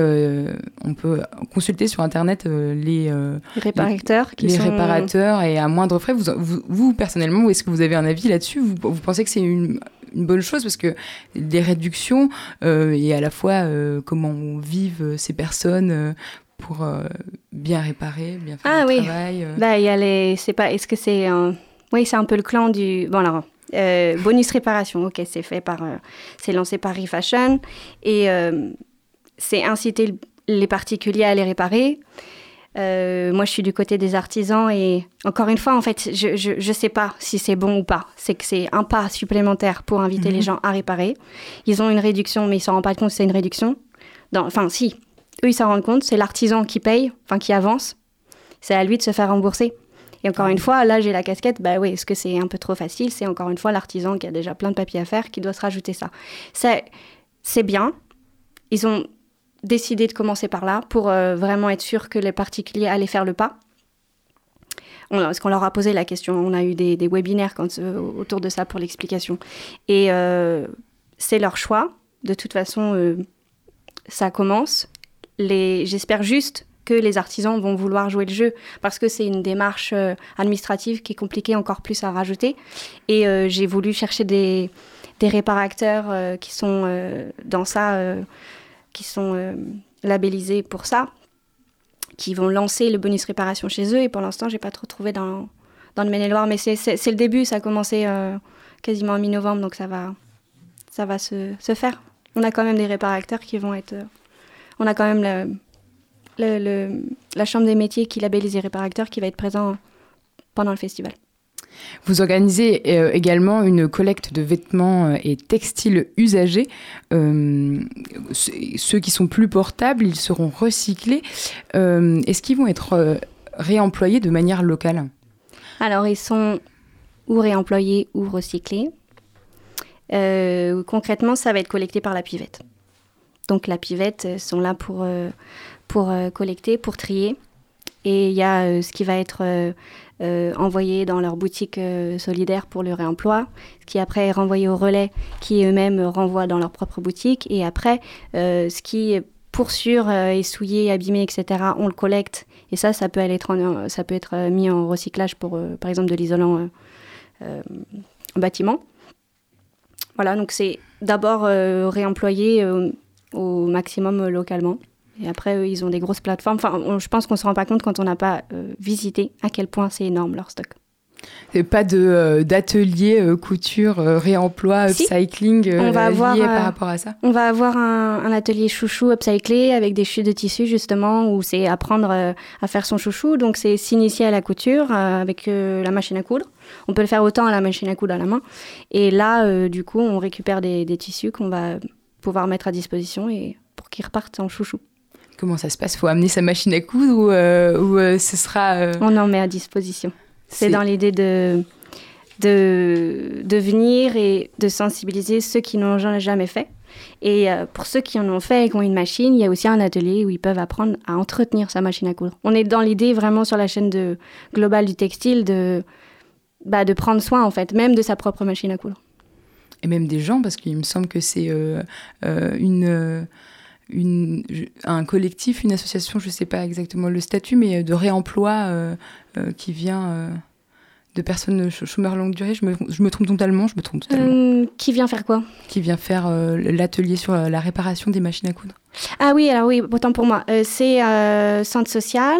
on peut consulter sur internet les, Les réparateurs qui les sont- réparateurs et à moindre frais. Vous, vous, vous, personnellement, est-ce que vous avez un avis là-dessus? Vous, vous pensez que c'est une, une bonne chose parce que des réductions euh, et à la fois euh, comment vivent ces personnes euh, pour euh, bien réparer, bien faire Ah le oui. travail. euh. Bah, il y a les. C'est pas. Est-ce que c'est un. Oui, c'est un peu le clan du. Bon, alors. euh, bonus réparation, ok, c'est fait par. euh, c'est lancé par ReFashion. Et euh, c'est inciter le- les particuliers à les réparer. Moi, je suis du côté des artisans et encore une fois, en fait, je, je, je sais pas si c'est bon ou pas. C'est que c'est un pas supplémentaire pour inviter Mhm. les gens à réparer. Ils ont une réduction, mais ils s'en rendent pas compte que c'est une réduction. Dans, enfin, si, eux, ils s'en rendent compte. C'est l'artisan qui paye, enfin, qui avance. C'est à lui de se faire rembourser. Et encore une fois, là, j'ai la casquette. Bah oui, est-ce que c'est un peu trop facile C'est encore une fois l'artisan qui a déjà plein de papiers à faire qui doit se rajouter ça. C'est, bien. Ils ont décidé de commencer par là pour euh, vraiment être sûr que les particuliers allaient faire le pas. On, parce qu'on leur a posé la question, on a eu des, des webinaires quand, euh, autour de ça pour l'explication. Et euh, c'est leur choix. De toute façon, ça commence. J'espère juste que les artisans vont vouloir jouer le jeu parce que c'est une démarche euh, administrative qui est compliquée encore plus à rajouter. Et euh, j'ai voulu chercher des, réparateurs euh, qui sont dans ça, qui sont labellisés pour ça, qui vont lancer le bonus réparation chez eux. Et pour l'instant, j'ai pas trop trouvé dans, dans le Maine-et-Loire, mais c'est, le début. Ça a commencé quasiment en mi-novembre, donc ça va, ça va se, se faire. On a quand même des réparateurs qui vont être. On a quand même le, le- le- la chambre des métiers qui labellise les réparateurs qui va être présent pendant le festival. Vous organisez euh, également une collecte de vêtements euh, et textiles usagés. Euh, ce- ceux qui sont plus portables, ils seront recyclés. Euh, Est-ce qu'ils vont être réemployés de manière locale? Alors, ils sont ou réemployés ou recyclés. Concrètement, ça va être collecté par la pivette. Donc, la pivette euh, sont là pour, euh, pour euh, collecter, pour trier. Et il y a ce qui va être envoyé dans leur boutique solidaire pour le réemploi, ce qui après est renvoyé au relais, qui eux-mêmes renvoient dans leur propre boutique. Et après, ce qui pour sûr est souillé, abîmé, etc., on le collecte. Et ça, ça peut, aller être ça peut être mis en recyclage pour, par exemple, de l'isolant euh, en bâtiment. Voilà, donc c'est d'abord euh, réemployé euh, au maximum euh, localement. Et après, eux, ils ont des grosses plateformes. Enfin, on- je pense qu'on ne se rend pas compte quand on n'a pas euh, visité à quel point c'est énorme leur stock. Et pas de euh, d'atelier euh, couture, réemploi, Si. upcycling on va avoir lié par rapport à ça? On va avoir un, un atelier chouchou upcyclé avec des chutes de tissu justement où c'est apprendre à faire son chouchou. Donc c'est s'initier à la couture avec la machine à coudre. On peut le faire autant à la machine à coudre à la main. Et là, du coup, on récupère des, des tissus qu'on va pouvoir mettre à disposition et pour qu'ils repartent en chouchou. Comment ça se passe? Faut amener sa machine à coudre ou, euh, ou euh, ce sera euh, On en met à disposition. C'est dans l'idée de, de, de venir et de sensibiliser ceux qui n'ont ja- jamais fait. Et pour ceux qui en ont fait et qui ont une machine, il y a aussi un atelier où ils peuvent apprendre à entretenir sa machine à coudre. On est dans l'idée vraiment sur la chaîne de, globale du textile de, bah, de prendre soin, en fait, même de sa propre machine à coudre. Et même des gens parce qu'il me semble que c'est euh, euh, une, euh, une un collectif, une association, je sais pas exactement le statut, mais de réemploi qui vient de personnes ch- chômeurs longue durée. Je me, je me trompe totalement, je me trompe totalement. Euh, qui vient faire quoi? Qui vient faire euh, l'atelier sur la réparation des machines à coudre. Ah oui, alors oui, autant pour moi. Euh, c'est centre social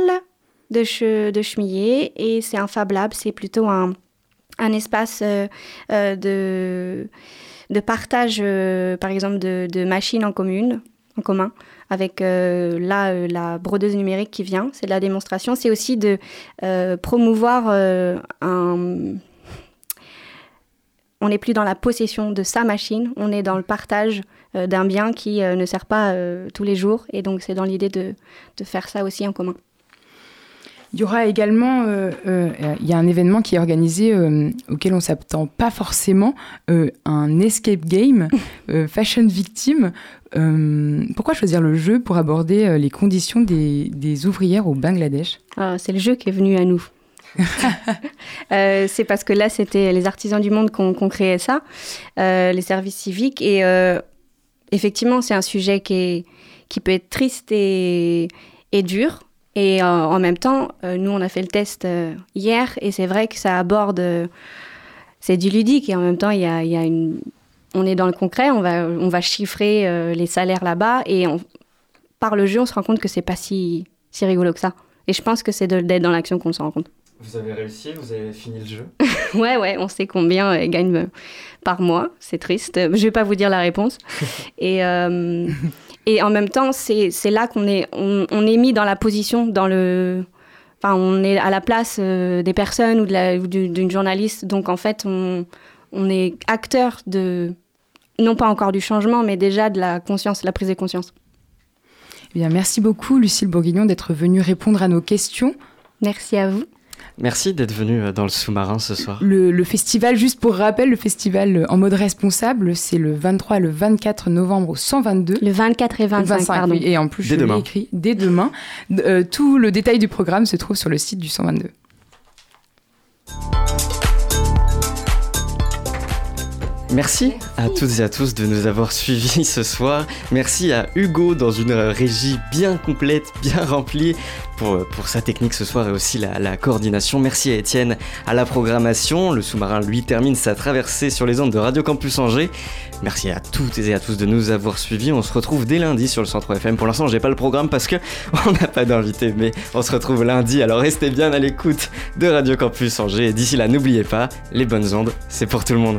de, che- de Chemillé et c'est un Fab Lab, c'est plutôt un, un espace euh, euh, de, partage, euh, par exemple, de, machines en commune, en commun, avec là la brodeuse numérique qui vient. C'est de la démonstration. C'est aussi de promouvoir un on n'est plus dans la possession de sa machine, on est dans le partage d'un bien qui ne sert pas tous les jours. Et donc, c'est dans l'idée de faire ça aussi en commun. Il y aura également, euh, euh, il y a un événement qui est organisé euh, auquel on s'attend pas forcément, un escape game, Fashion Victim. Euh, pourquoi choisir le jeu pour aborder les conditions des, des ouvrières au Bangladesh? Ah, c'est le jeu qui est venu à nous. Euh, c'est parce que là, c'était les artisans du monde qu'on qu'on créait ça, euh, les services civiques. Et euh, effectivement, c'est un sujet qui, est, qui peut être triste et, et dur. Et euh, en même temps, euh, nous, on a fait le test euh, hier et c'est vrai que ça aborde. c'est du ludique et en même temps, il y a, il y a une. On est dans le concret, on va, on va chiffrer euh, les salaires là-bas et on- par le jeu, on se rend compte que c'est pas si, si rigolo que ça. Et je pense que c'est d'être dans l'action qu'on se rend compte. Vous avez réussi, vous avez fini le jeu? ouais, ouais, on sait combien euh, euh, par mois. C'est triste. Je vais pas vous dire la réponse. et, et en même temps, c'est là qu'on est, on, on est mis dans la position, dans le. Enfin, on est à la place euh, des personnes ou d'une journaliste. Donc, en fait, on, on est acteur de. Non pas encore du changement, mais déjà de la conscience, la prise de conscience. Eh bien, merci beaucoup, Lucille Bourguignon, d'être venue répondre à nos questions. Merci à vous. Merci d'être venu euh, dans le sous-marin ce soir. Le, le festival, juste pour rappel, le festival euh, en mode responsable, c'est le 23 et le 24 novembre au 122. Le 24 et 25, pardon. oui, et en plus, Dès je demain. l'ai écrit dès demain. Euh, tout le détail du programme se trouve sur le site du 122. Merci à toutes et à tous de nous avoir suivis ce soir. Merci à Hugo dans une régie bien complète, bien remplie pour, pour sa technique ce soir et aussi la, la coordination. Merci à Étienne à la programmation. Le sous-marin, lui, termine sa traversée sur les ondes de Radio Campus Angers. Merci à toutes et à tous de nous avoir suivis. On se retrouve dès lundi sur le Centre FM. Pour l'instant, j'ai pas le programme parce que on n'a pas d'invité, mais on se retrouve lundi. Alors restez bien à l'écoute de Radio Campus Angers. Et d'ici là, n'oubliez pas, les bonnes ondes, c'est pour tout le monde.